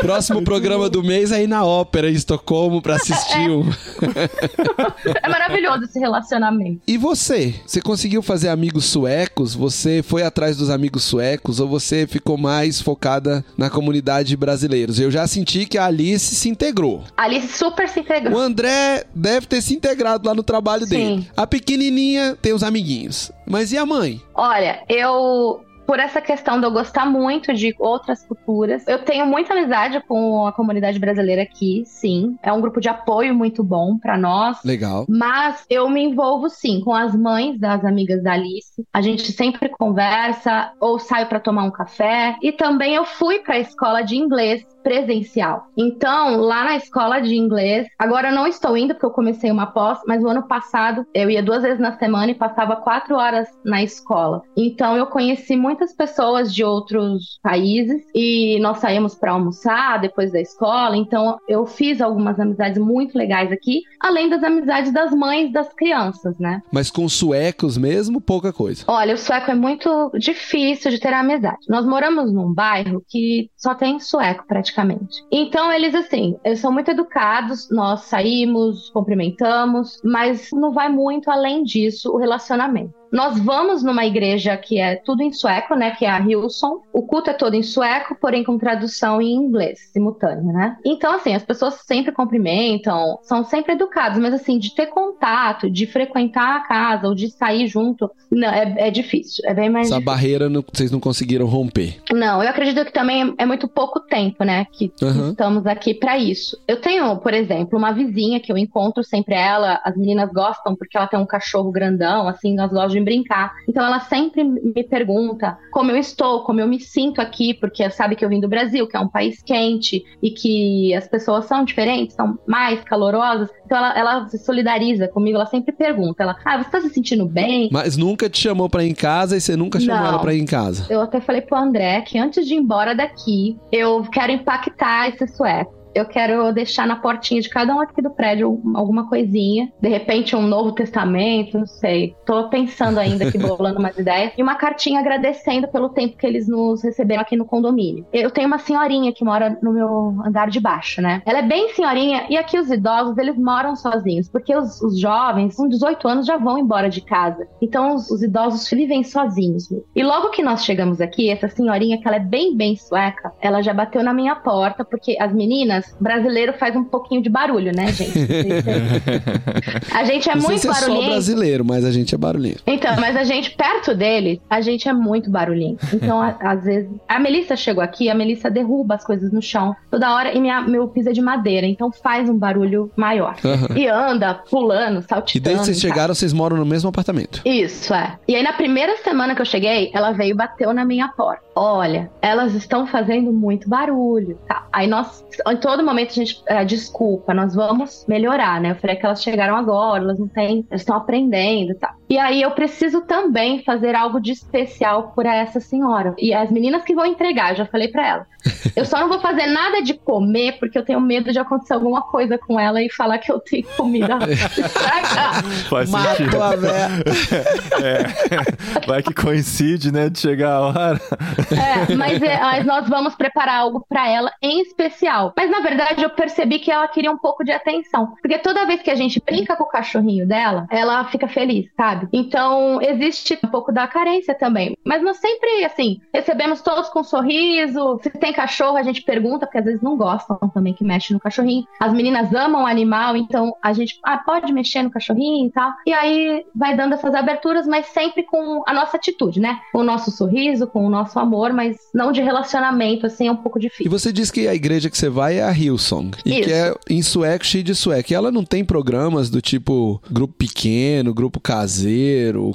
Próximo programa do mês é ir na ópera em Estocolmo pra assistir um. É maravilhoso esse relacionamento. E você? Você conseguiu fazer amigos suecos? Você foi atrás dos amigos suecos ou você ficou mais focada na comunidade brasileiros? Eu já senti que a Alice se integrou. A Alice super se O integrou. André deve ter se integrado lá no trabalho Sim. dele. A pequenininha tem os amiguinhos. Mas e a mãe? Olha, eu. Por essa questão de eu gostar muito de outras culturas, eu tenho muita amizade com a comunidade brasileira aqui, sim. É um grupo de apoio muito bom pra nós. Legal. Mas eu me envolvo sim com as mães das amigas da Alice. A gente sempre conversa ou saio para tomar um café. E também eu fui para a escola de inglês presencial. Então, lá na escola de inglês, agora eu não estou indo porque eu comecei uma pós, mas o ano passado eu ia duas vezes na semana e passava quatro horas na escola. Então, eu conheci muitas pessoas de outros países e nós saímos para almoçar depois da escola. Então, eu fiz algumas amizades muito legais aqui, além das amizades das mães das crianças, né? Mas com suecos mesmo, pouca coisa. Olha, o sueco é muito difícil de ter amizade. Nós moramos num bairro que só tem sueco praticamente. Então eles assim, eles são muito educados, nós saímos, cumprimentamos, mas não vai muito além disso o relacionamento. Nós vamos numa igreja que é tudo em sueco, né? Que é a Hillsong. O culto é todo em sueco, porém com tradução em inglês, simultânea, né? Então, assim, as pessoas sempre cumprimentam, são sempre educados, mas assim, de ter contato, de frequentar a casa ou de sair junto, não, é, é difícil. É bem mais Essa difícil. barreira não- vocês não conseguiram romper. Não, eu acredito que também é muito pouco tempo, né? Que Aham. estamos aqui pra isso. Eu tenho, por exemplo, uma vizinha que eu encontro sempre ela, as meninas gostam porque ela tem um cachorro grandão, assim, nós gostamos de brincar. Então ela sempre me pergunta como eu estou, como eu me sinto aqui, porque sabe que eu vim do Brasil, que é um país quente e que as pessoas são diferentes, são mais calorosas. Então ela, ela se solidariza comigo, ela sempre pergunta, ela, ah, você tá se sentindo bem? Mas nunca te chamou pra ir em casa e você nunca chamou Não. ela pra ir em casa. Eu até falei pro André que antes de ir embora daqui, eu quero impactar esse sueco. Eu quero deixar na portinha de cada um aqui do prédio alguma coisinha. De repente, um novo testamento, não sei. Tô pensando ainda aqui, bolando umas ideias. E uma cartinha agradecendo pelo tempo que eles nos receberam aqui no condomínio. Eu tenho uma senhorinha que mora no meu andar de baixo, né? Ela é bem senhorinha e aqui os idosos, eles moram sozinhos. Porque os, os jovens, com 18 anos, já vão embora de casa. Então, os, os idosos vivem sozinhos. E logo que nós chegamos aqui, essa senhorinha, que ela é bem, bem sueca, ela já bateu na minha porta, porque as meninas, brasileiro faz um pouquinho de barulho, né, gente? A gente é não sei muito se é só barulhento. brasileiro, mas a gente é barulhento. Então, mas a gente, perto dele, a gente é muito barulhento. Então, a- às vezes. A Melissa chegou aqui, a Melissa derruba as coisas no chão toda hora e minha, meu piso é de madeira, então faz um barulho maior. Aham. E anda pulando, E saltitando. desde que vocês e chegaram, vocês moram no mesmo apartamento. Isso, é. E aí, na primeira semana que eu cheguei, ela veio e bateu na minha porta. Olha, elas estão fazendo muito barulho. Tá. Aí nós, em todo momento, a gente, é, desculpa, nós vamos melhorar, né? Eu falei que elas chegaram agora, elas não têm, elas estão aprendendo tal. E aí eu preciso também fazer algo de especial por essa senhora. E as meninas que vão entregar, já falei pra ela. Eu só não vou fazer nada de comer, porque eu tenho medo de acontecer alguma coisa com ela e falar que eu tenho comida estragada. Faz sentido. É. Vai que coincide, né? De chegar a hora. É, mas, é, mas nós vamos preparar algo pra ela em especial. Mas na verdade eu percebi que ela queria um pouco de atenção. Porque toda vez que a gente brinca com o cachorrinho dela, ela fica feliz, sabe? Então existe um pouco da carência também. Mas nós sempre, assim, recebemos todos com um sorriso. Se tem cachorro, a gente pergunta, porque às vezes não gostam também que mexe no cachorrinho. As meninas amam o animal, então a gente ah, pode mexer no cachorrinho e tal. E aí vai dando essas aberturas, mas sempre com a nossa atitude, né? Com o nosso sorriso, com o nosso amor, mas não de relacionamento, assim, é um pouco E difícil. você diz que a igreja que você vai é a Hillsong. E Isso. que é em sueco, cheio de sueco. E ela não tem programas do tipo grupo pequeno, grupo caseiro,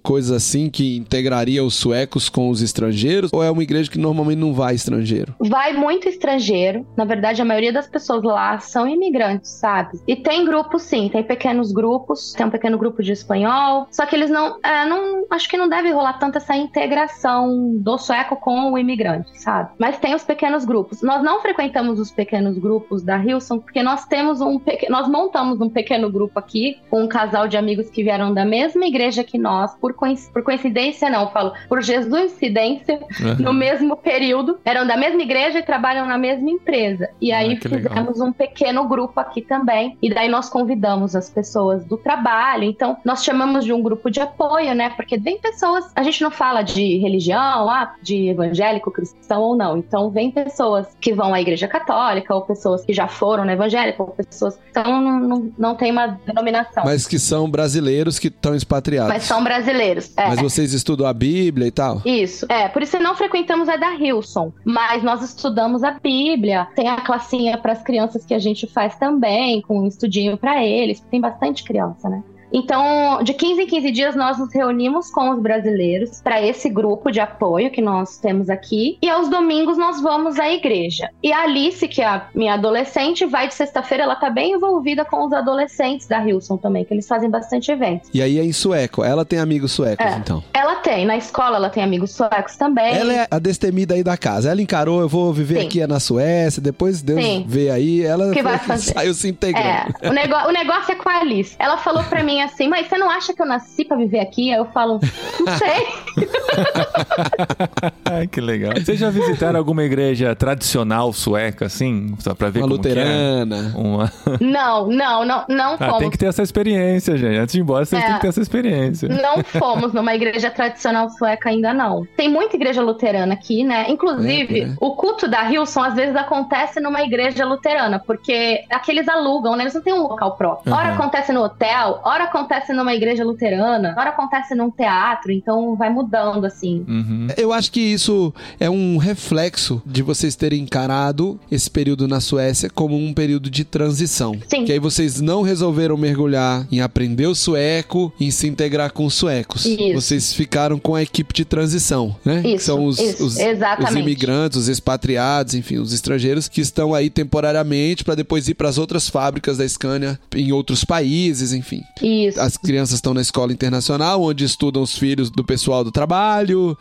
coisas assim que integraria os suecos com os estrangeiros? Ou é uma igreja que normalmente não vai estrangeiro? Vai muito estrangeiro. Na verdade, a maioria das pessoas lá são imigrantes, sabe? E tem grupos, sim, tem pequenos grupos. Tem um pequeno grupo de espanhol. Só que eles não. é, não acho que não deve rolar tanto essa integração do sueco com o imigrante, sabe? Mas tem os pequenos grupos. Nós não frequentamos os pequenos grupos da Hilson, porque nós temos um. Nós montamos um pequeno grupo aqui, com um casal de amigos que vieram da mesma igreja que nós, por, coinc... por coincidência não, falo, por jesuincidência, no mesmo período, eram da mesma igreja e trabalham na mesma empresa. E aí que fizemos um pequeno grupo aqui também. E daí nós convidamos as pessoas do trabalho. Então, nós chamamos de um grupo de apoio, né? Porque vem pessoas, a gente não fala de religião, ah, de evangélico, cristão ou não. Então, vem pessoas que vão à igreja católica, ou pessoas que já foram na evangélica, ou pessoas. Então, não, não, não tem uma denominação. Mas que são brasileiros que estão expatriados. Mas são brasileiros. É. Mas vocês estudam a Bíblia e tal? Isso. É, por isso não frequentamos a da Hilson, mas nós estudamos a Bíblia. Tem a classinha para as crianças que a gente faz também, com um estudinho para eles. Tem bastante criança, né? Então, de 15 em 15 dias, nós nos reunimos com os brasileiros para esse grupo de apoio que nós temos aqui. E aos domingos nós vamos à igreja. E a Alice, que é a minha adolescente, vai de sexta-feira, ela tá bem envolvida com os adolescentes da Hilson também, que eles fazem bastante eventos. E aí é em sueco. Ela tem amigos suecos, É. então. Ela tem, na escola ela tem amigos suecos também. Ela é a destemida aí da casa. Ela encarou, eu vou viver Sim. aqui é na Suécia, depois Deus Sim. vê aí, ela Que vai fazer? saiu se integrando. É, o, nego- o negócio é com a Alice. Ela falou pra mim assim, mas você não acha que eu nasci pra viver aqui? Aí eu falo, não sei. Ai, que legal. Vocês já visitaram alguma igreja tradicional sueca, assim? Só pra ver Uma como que é? luterana. Uma... Não, não, não, não Ah, fomos. tem que ter essa experiência, gente. Antes de ir embora, vocês É. têm que ter essa experiência. Não fomos numa igreja tradicional sueca ainda não. Tem muita igreja luterana aqui, né? Inclusive, É, né? o culto da Hilson às vezes acontece numa igreja luterana, porque aqueles alugam, né? Eles não têm um local próprio. Ora Aham. acontece no hotel, ora acontece numa igreja luterana, ora acontece num teatro, então vai mudando assim. Uhum. Eu acho que isso é um reflexo de vocês terem encarado esse período na Suécia como um período de transição. Sim. Que aí vocês não resolveram mergulhar em aprender o sueco, em se integrar com os suecos. Isso. Vocês ficaram com a equipe de transição, né? que Isso, são os, isso, os, exatamente. os imigrantes, os expatriados, enfim, os estrangeiros que estão aí temporariamente para depois ir para as outras fábricas da Scania em outros países, enfim. Isso. As crianças estão na escola internacional, onde estudam os filhos do pessoal do trabalho.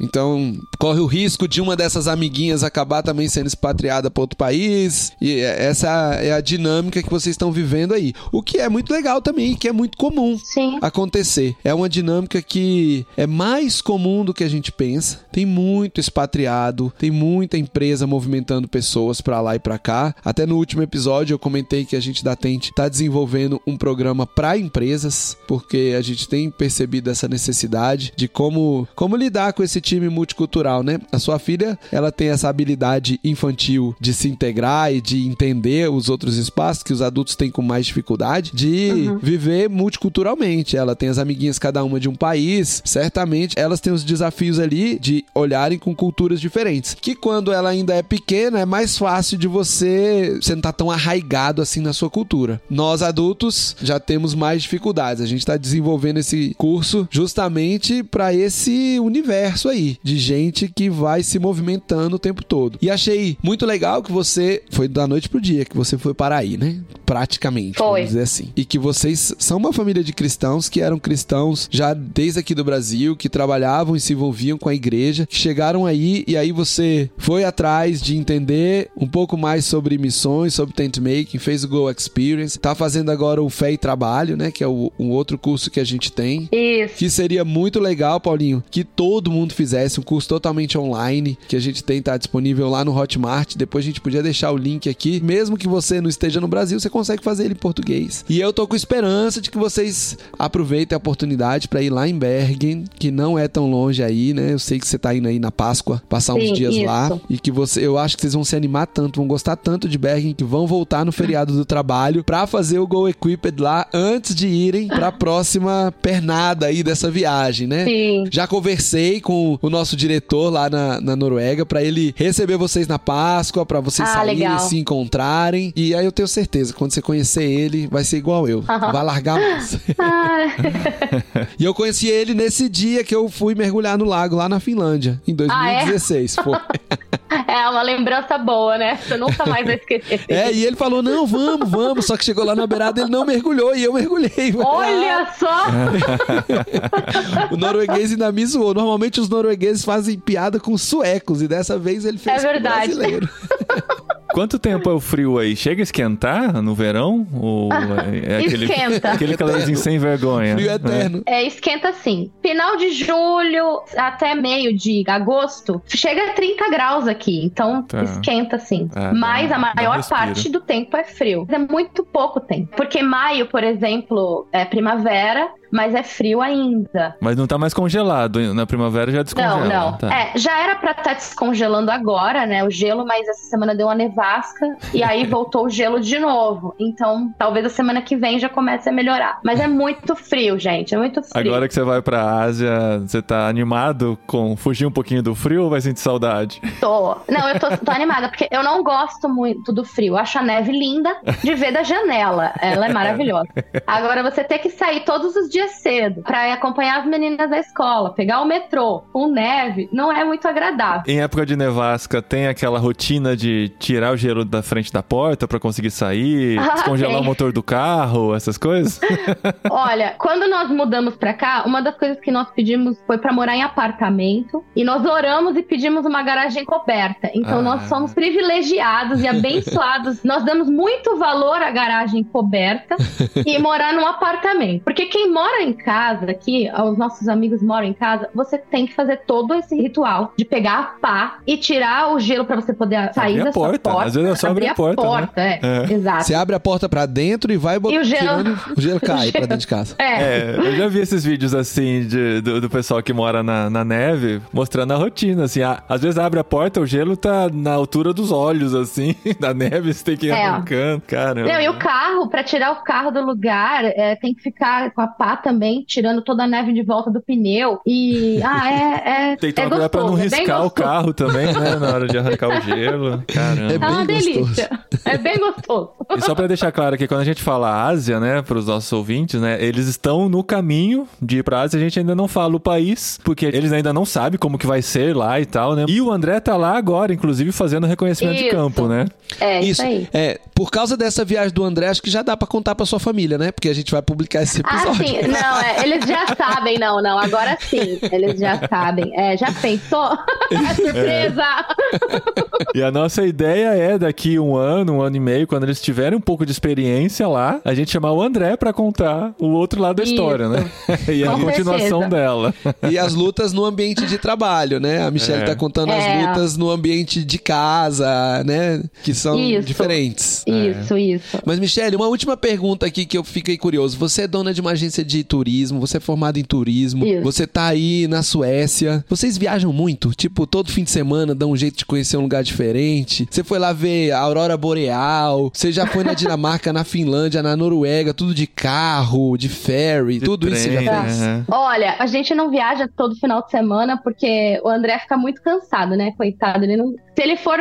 Então, corre o risco de uma dessas amiguinhas acabar também sendo expatriada para outro país. E essa é a dinâmica que vocês estão vivendo aí. O que é muito legal também, e que é muito comum Sim. acontecer. É uma dinâmica que é mais comum do que a gente pensa. Tem muito expatriado, tem muita empresa movimentando pessoas pra lá e pra cá. Até no último episódio eu comentei que a gente da Tente tá desenvolvendo um programa pra empresas, porque a gente tem percebido essa necessidade de como como lidar com esse time multicultural, né? A sua filha, ela tem essa habilidade infantil de se integrar e de entender os outros espaços que os adultos têm com mais dificuldade, de viver multiculturalmente. Ela tem as amiguinhas cada uma de um país, certamente elas têm os desafios ali de olharem com culturas diferentes. Que quando ela ainda é pequena, é mais fácil de você, você não tá tão arraigado assim na sua cultura. Nós adultos já temos mais dificuldades. A gente está desenvolvendo esse curso justamente para esse universo aí de gente que vai se movimentando o tempo todo. E achei muito legal que você foi da noite pro dia que você foi para aí, né? Praticamente, Foi. vamos dizer assim. E que vocês são uma família de cristãos que eram cristãos já desde aqui do Brasil, que trabalhavam e se envolviam com a igreja, que chegaram aí e aí você foi atrás de entender um pouco mais sobre missões, sobre tent making, fez o Go Experience, tá fazendo agora o Fé e Trabalho, né? Que é o, um outro curso que a gente tem. Isso. Que seria muito legal, Paulinho, que todo mundo fizesse um curso totalmente online, que a gente tem tá disponível lá no Hotmart. Depois a gente podia deixar o link aqui. Mesmo que você não esteja no Brasil, você consegue fazer ele em português. E eu tô com esperança de que vocês aproveitem a oportunidade para ir lá em Bergen, que não é tão longe aí, né? Eu sei que você tá indo aí na Páscoa, passar uns Sim, dias isso. lá e que você, eu acho que vocês vão se animar tanto, vão gostar tanto de Bergen que vão voltar no feriado do trabalho pra fazer o Go Equipped lá antes de irem pra próxima pernada aí dessa viagem, né? Sim. Já conversei com o nosso diretor lá na, na Noruega pra ele receber vocês na Páscoa, pra vocês Ah, saírem legal. se encontrarem. E aí eu tenho certeza, quando você conhecer ele, vai ser igual eu. Vai largar mais. Ah, e eu conheci ele nesse dia que eu fui mergulhar no lago lá na Finlândia, em Ah, é? 2016. Foi. é uma lembrança boa, né? Você nunca mais vai esquecer. É, e ele falou: não, vamos, vamos. Só que chegou lá na beirada, ele não mergulhou e eu mergulhei. Olha só! O norueguês ainda me zoou. Normalmente os noruegueses fazem piada com suecos e dessa vez ele fez É com brasileiro. Quanto tempo é o frio aí? Chega a esquentar no verão? Ou é aquele, Esquenta. aquele calorzinho sem vergonha? Frio eterno. É, esquenta assim. Final de julho até meio de agosto, chega a 30 graus aqui. Então, Tá. esquenta sim. Ah, Mas dá- a maior parte do tempo é frio. É muito pouco tempo. Porque maio, por exemplo, é primavera, mas é frio ainda. Mas não tá mais congelado. Na primavera já descongela. Não, não. Tá. É, já era pra estar descongelando agora, né? O gelo, mas essa semana deu uma nevasca e aí voltou o gelo de novo. Então, talvez a semana que vem já comece a melhorar. Mas é muito frio, gente. É muito frio. Agora que você vai pra Ásia, você tá animado com fugir um pouquinho do frio ou vai sentir saudade? Tô. Não, eu tô, tô animada, porque eu não gosto muito do frio. Eu acho a neve linda de ver da janela. Ela é maravilhosa. Agora, você ter que sair todos os dias cedo pra ir acompanhar as meninas da escola, pegar o metrô com neve, não é muito agradável. Em época de nevasca, tem aquela rotina de tirar o gelo da frente da porta pra conseguir sair, Ah, descongelar tem. o motor do carro, essas coisas? Olha, quando nós mudamos pra cá, uma das coisas que nós pedimos foi pra morar em apartamento e nós oramos e pedimos uma garagem coberta. Então Ah. nós somos privilegiados e abençoados. nós damos muito valor à garagem coberta e morar num apartamento. Porque quem mora em casa aqui, os nossos amigos moram em casa, você tem que fazer todo esse ritual de pegar a pá e tirar o gelo pra você poder sair Abrir a da sua porta. porta. Às vezes é só abrir a porta, né? é. É. Exato. Você abre a porta pra dentro e vai bot- E o gelo- o gelo cai O pra dentro de casa. É. É, eu já vi esses vídeos assim de- do, do pessoal que mora na, na neve, mostrando a rotina, assim. a- às vezes abre a porta, o gelo tá na altura dos olhos, assim, da neve, você tem que ir É. arrancando. Caramba. Não, e o carro, pra tirar o carro do lugar, é, tem que ficar com a pá também, tirando toda a neve de volta do pneu. E. Ah, é. é Tem que é pra não é riscar o carro também, né? Na hora de arrancar o gelo. Caramba. É É uma bem gostoso. delícia. É bem gostoso. E só pra deixar claro que quando a gente fala Ásia, né, pros nossos ouvintes, né, eles estão no caminho de ir pra Ásia, a gente ainda não fala o país, porque eles ainda não sabem como que vai ser lá e tal, né? E o André tá lá agora, inclusive, fazendo reconhecimento de Isso. campo, né? É isso, Isso. aí. É, por causa dessa viagem do André, acho que já dá pra contar pra sua família, né? Porque a gente vai publicar esse Ah, episódio. sim. Não, é, eles já sabem, não, não. Agora sim. Eles já sabem. É, já pensou? É surpresa! E a nossa ideia é, daqui um ano, um ano e meio, quando eles tiverem um pouco de experiência lá, a gente chamar o André pra contar o outro lado da Isso. história, né? e a Com continuação certeza. dela. E as lutas no ambiente de trabalho, né? A Michelle É. tá contando É. as lutas no ambiente de casa, né? Que são Isso. diferentes. Isso, isso. Mas, Michelle, uma última pergunta aqui que eu fiquei curioso. Você é dona de uma agência de turismo, você é formada em turismo, Isso. você tá aí na Suécia. Vocês viajam muito? Tipo, todo fim de semana dá um jeito de conhecer um lugar diferente. Você foi lá ver a Aurora Boreal, você já foi na Dinamarca, na Finlândia, na Noruega, tudo de carro, de ferry, tudo isso você já Trem, fez. Olha, a gente não viaja todo final de semana porque o André fica muito cansado, né? Coitado. Ele não. Se ele for.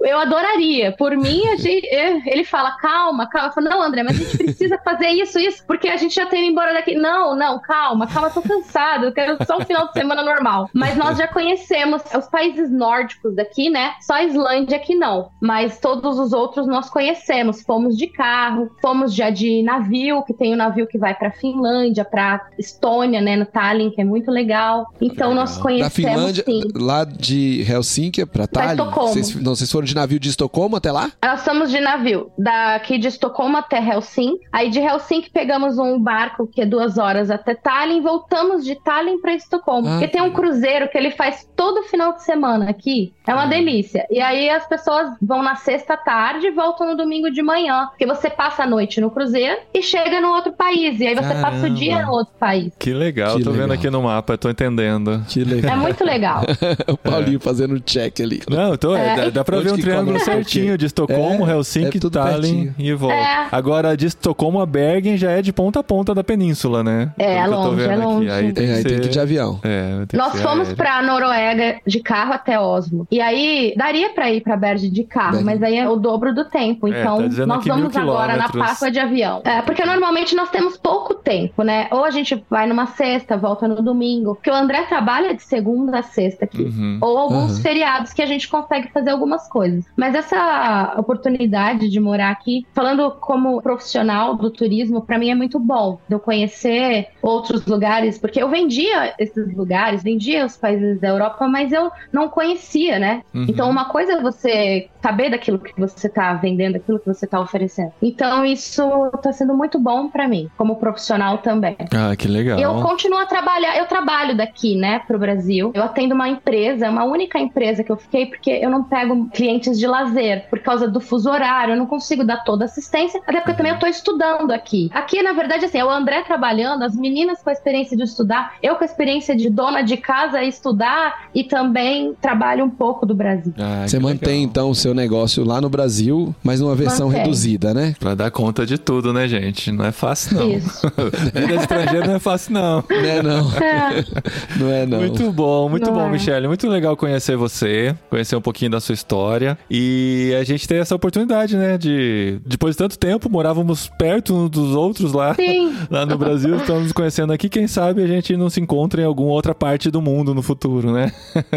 Eu adoraria. Por mim, a gente- ele fala, calma, calma. Eu falo, não, André, mas a gente precisa fazer isso, isso, porque a gente já tá indo embora daqui. Não, não, calma, calma, tô cansado. Eu quero só um final de semana normal. Mas nós já conhecemos os países nórdicos daqui, né? Só a Islândia que não. Mas todos os outros nós conhecemos. Fomos de carro, fomos já de navio, que tem o navio que vai pra Finlândia, pra Estônia, né? No Tallinn, que é muito legal. Então nós Legal. conhecemos. Da Finlândia, sim. lá de Helsinki pra Tallinn. Estocolmo. Vocês, não, vocês foram de navio de Estocolmo até lá? Nós somos de navio, daqui de Estocolmo até Helsinki. Aí de Helsinki pegamos um barco que é duas horas até Tallinn, voltamos de Tallinn para Estocolmo. Ah, porque tem um cruzeiro que ele faz todo final de semana aqui. É uma Ah. delícia. E aí as pessoas vão na sexta tarde e voltam no domingo de manhã. Porque você passa a noite no cruzeiro e chega no outro país. E aí você passa o dia Caramba. no outro país. Que legal, Que tô vendo legal. aqui no mapa, tô entendendo. Que legal. É muito legal. o Paulinho fazendo um check ali. Não, tô, É. dá, dá pra Onde ver um triângulo certinho de Estocolmo, É, Helsinki, é Tallinn pertinho. e volta. É. Agora, de Estocolmo a Bergen já é de ponta a ponta da península, né? É, Pelo tô longe, é aqui. longe. Aí tem É, que aí ser... tem que ir de avião. É, Nós fomos aéreo. pra Noruega de carro até Oslo. E aí, daria pra ir pra Berge de carro, Bergen. mas aí é o dobro do tempo. É, Então, tá nós aqui vamos agora na. Páscoa de avião. É, porque normalmente nós temos pouco tempo, né? Ou a gente vai numa sexta, volta no domingo. Porque o André trabalha de segunda a sexta aqui. Uhum. Ou alguns Aham. feriados que a gente consegue consegue fazer algumas coisas. Mas essa oportunidade de morar aqui, falando como profissional do turismo, para mim é muito bom. De eu conhecer outros lugares, porque eu vendia esses lugares, vendia os países da Europa, mas eu não conhecia, né? Uhum. Então, uma coisa é você saber daquilo que você tá vendendo, aquilo que você tá oferecendo. Então, isso tá sendo muito bom para mim, como profissional também. Ah, que legal. Eu continuo a trabalhar, eu trabalho daqui, né, pro Brasil. Eu atendo uma empresa, uma única empresa que eu fiquei, porque eu não pego clientes de lazer, por causa do fuso horário, eu não consigo dar toda assistência, até porque também eu tô estudando aqui. Aqui, na verdade, assim, é o André trabalhando, as meninas com a experiência de estudar, eu com a experiência de dona de casa estudar e também trabalho um pouco do Brasil. Ah, Você mantém legal. então o seu negócio lá no Brasil, mas numa versão Mantém. reduzida, né? Pra dar conta de tudo, né, gente? Não é fácil, não. Isso. Vida estrangeira não é fácil, não. Não é não. É. Não é não. Muito bom, muito Não bom, é. Michele. Muito legal conhecer você, conhecer um pouquinho da sua história. E a gente ter essa oportunidade, né? De depois de tanto tempo, morávamos perto uns dos outros lá. Sim. Lá no Brasil, estamos nos conhecendo aqui. Quem sabe a gente não se encontra em alguma outra parte do mundo no futuro, né?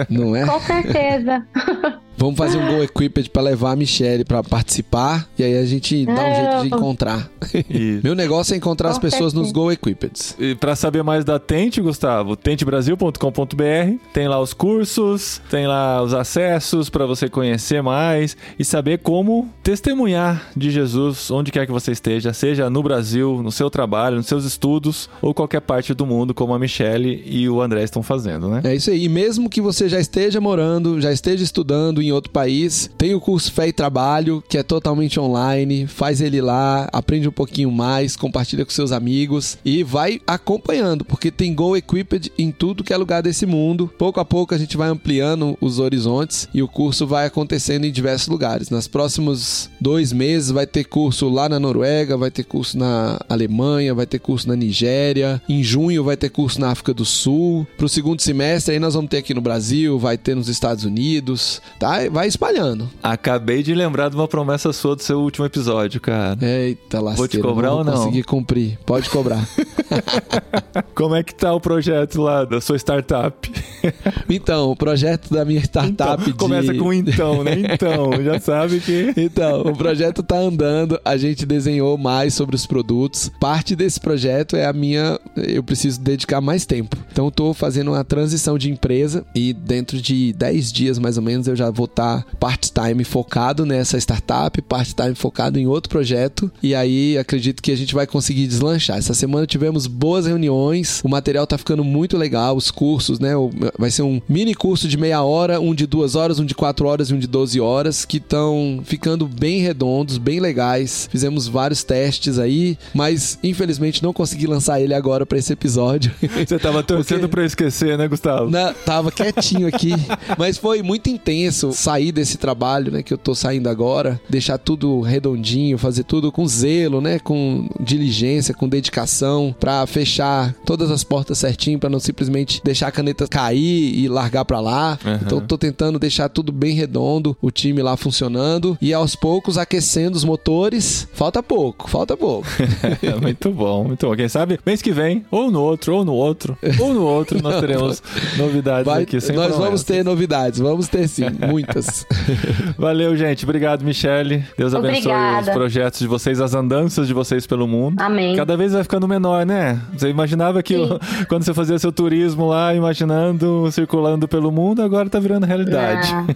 Não é? Com certeza. Vamos fazer um Go Equipped pra levar a Michelle pra participar e aí a gente dá um jeito de encontrar. Meu negócio é encontrar as pessoas nos Go Equipped. e para saber mais da Tente, Gustavo, tentebrasil.com.br. Tem lá os cursos, tem lá os acessos para você conhecer mais e saber como testemunhar de Jesus onde quer que você esteja, seja no Brasil, no seu trabalho, nos seus estudos ou qualquer parte do mundo, como a Michelle e o André estão fazendo, né? É isso aí. E mesmo que você já esteja morando, já esteja estudando em outro país, tem o curso Fé e Trabalho, que é totalmente online. Faz ele lá, aprende um pouquinho mais, compartilha com seus amigos e vai acompanhando, porque tem Go Equipped em tudo que é lugar desse mundo. Pouco a pouco a gente vai ampliando os horizontes e o curso vai acontecendo em diversos lugares. Nos próximos dois meses vai ter curso lá na Noruega, vai ter curso na Alemanha, vai ter curso na Nigéria. Em junho vai ter curso na África do Sul. Pro segundo semestre aí nós vamos ter aqui no Brasil, vai ter nos Estados Unidos, tá? Vai espalhando. Acabei de lembrar de uma promessa sua do seu último episódio, cara. Eita, lasqueira. Vou te cobrar não ou não? conseguir cumprir. Pode cobrar. Como é que tá o projeto lá da sua startup? então, o projeto da minha startup Então, de... Começa com então, né? Então, já sabe que Então, o projeto tá andando, a gente desenhou mais sobre os produtos. Parte desse projeto é a minha. Eu preciso dedicar mais tempo. Então, eu tô fazendo uma transição de empresa e dentro de 10 dias mais ou menos eu já vou estar part-time focado nessa startup, part-time focado em outro projeto. E aí acredito que a gente vai conseguir deslanchar. Essa semana tivemos boas reuniões, o material tá ficando muito legal, os cursos, né? Vai ser um mini curso de meia hora, um de duas horas, um de quatro horas e um de 12 horas, que estão ficando bem redondos, bem legais. Fizemos vários testes aí, mas infelizmente não consegui lançar ele agora para esse episódio. você tava torcendo Porque- pra eu esquecer, né, Gustavo? Na- tava quietinho aqui, mas foi muito intenso sair desse trabalho, né, que eu tô saindo agora, deixar tudo redondinho, fazer tudo com zelo, né, com diligência, com dedicação, pra fechar todas as portas certinho, pra não simplesmente deixar a caneta cair e largar pra lá. Uhum. Então tô tentando deixar tudo bem redondo, o time lá funcionando e aos poucos aquecendo os motores. Falta pouco, falta pouco. muito bom, muito bom. Quem sabe mês que vem, ou no outro, ou no outro, ou no outro, nós teremos novidades Vai- aqui. Sem nós vamos promessas. ter novidades, vamos ter sim, muitas. Valeu, gente. Obrigado, Michele. Deus abençoe Obrigada. os projetos de vocês, as andanças de vocês pelo mundo. Amém. Cada vez vai ficando menor, né? Você imaginava que o- quando você fazia seu turismo lá, imaginando, circulando pelo mundo, agora tá virando realidade. Olha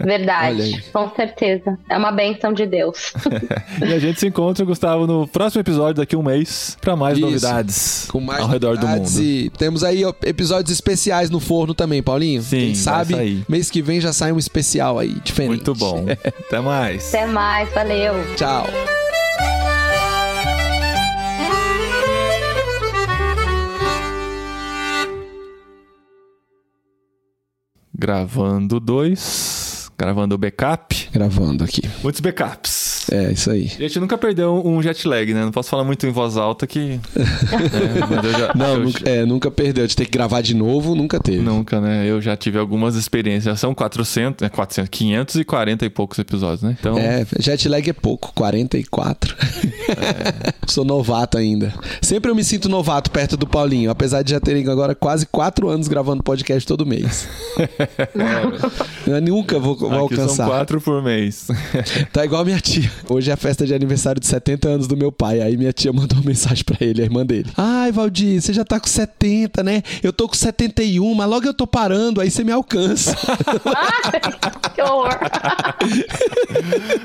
verdade, com certeza. É uma benção de Deus. E a gente se encontra, Gustavo, no próximo episódio daqui a um mês, pra mais Isso. novidades com mais ao redor do mundo. E temos aí episódios especiais no forno também, Paulinho. Sim, Quem sabe sair. mês que vem já sai um especial aí, diferente. Muito bom. Até mais. Até mais, valeu. Tchau. Gravando dois. Gravando o backup. Gravando aqui. Muitos backups. É, isso aí. A gente nunca perdeu um jet lag, né? Não posso falar muito em voz alta que. É, já- Não, eu nunca, é, nunca perdeu. De ter que gravar de novo, nunca teve. Nunca, né? Eu já tive algumas experiências. São 400, né? 400, 540 e poucos episódios, né? Então, É, jet lag é pouco, 44. Sou novato ainda. Sempre eu me sinto novato perto do Paulinho, apesar de já terem agora quase quatro anos gravando podcast todo mês. Eu nunca vou, vou aqui são alcançar. quatro por mês. Tá igual a minha tia. Hoje é a festa de aniversário de 70 anos do meu pai. Aí minha tia mandou uma mensagem pra ele, a irmã dele. Ai, Valdir, você já tá com 70, né? Eu tô com 71, mas logo eu tô parando, aí você me alcança. que horror.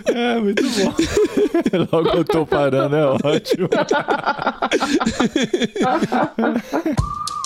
É, muito bom. Logo eu tô parando, é ótimo.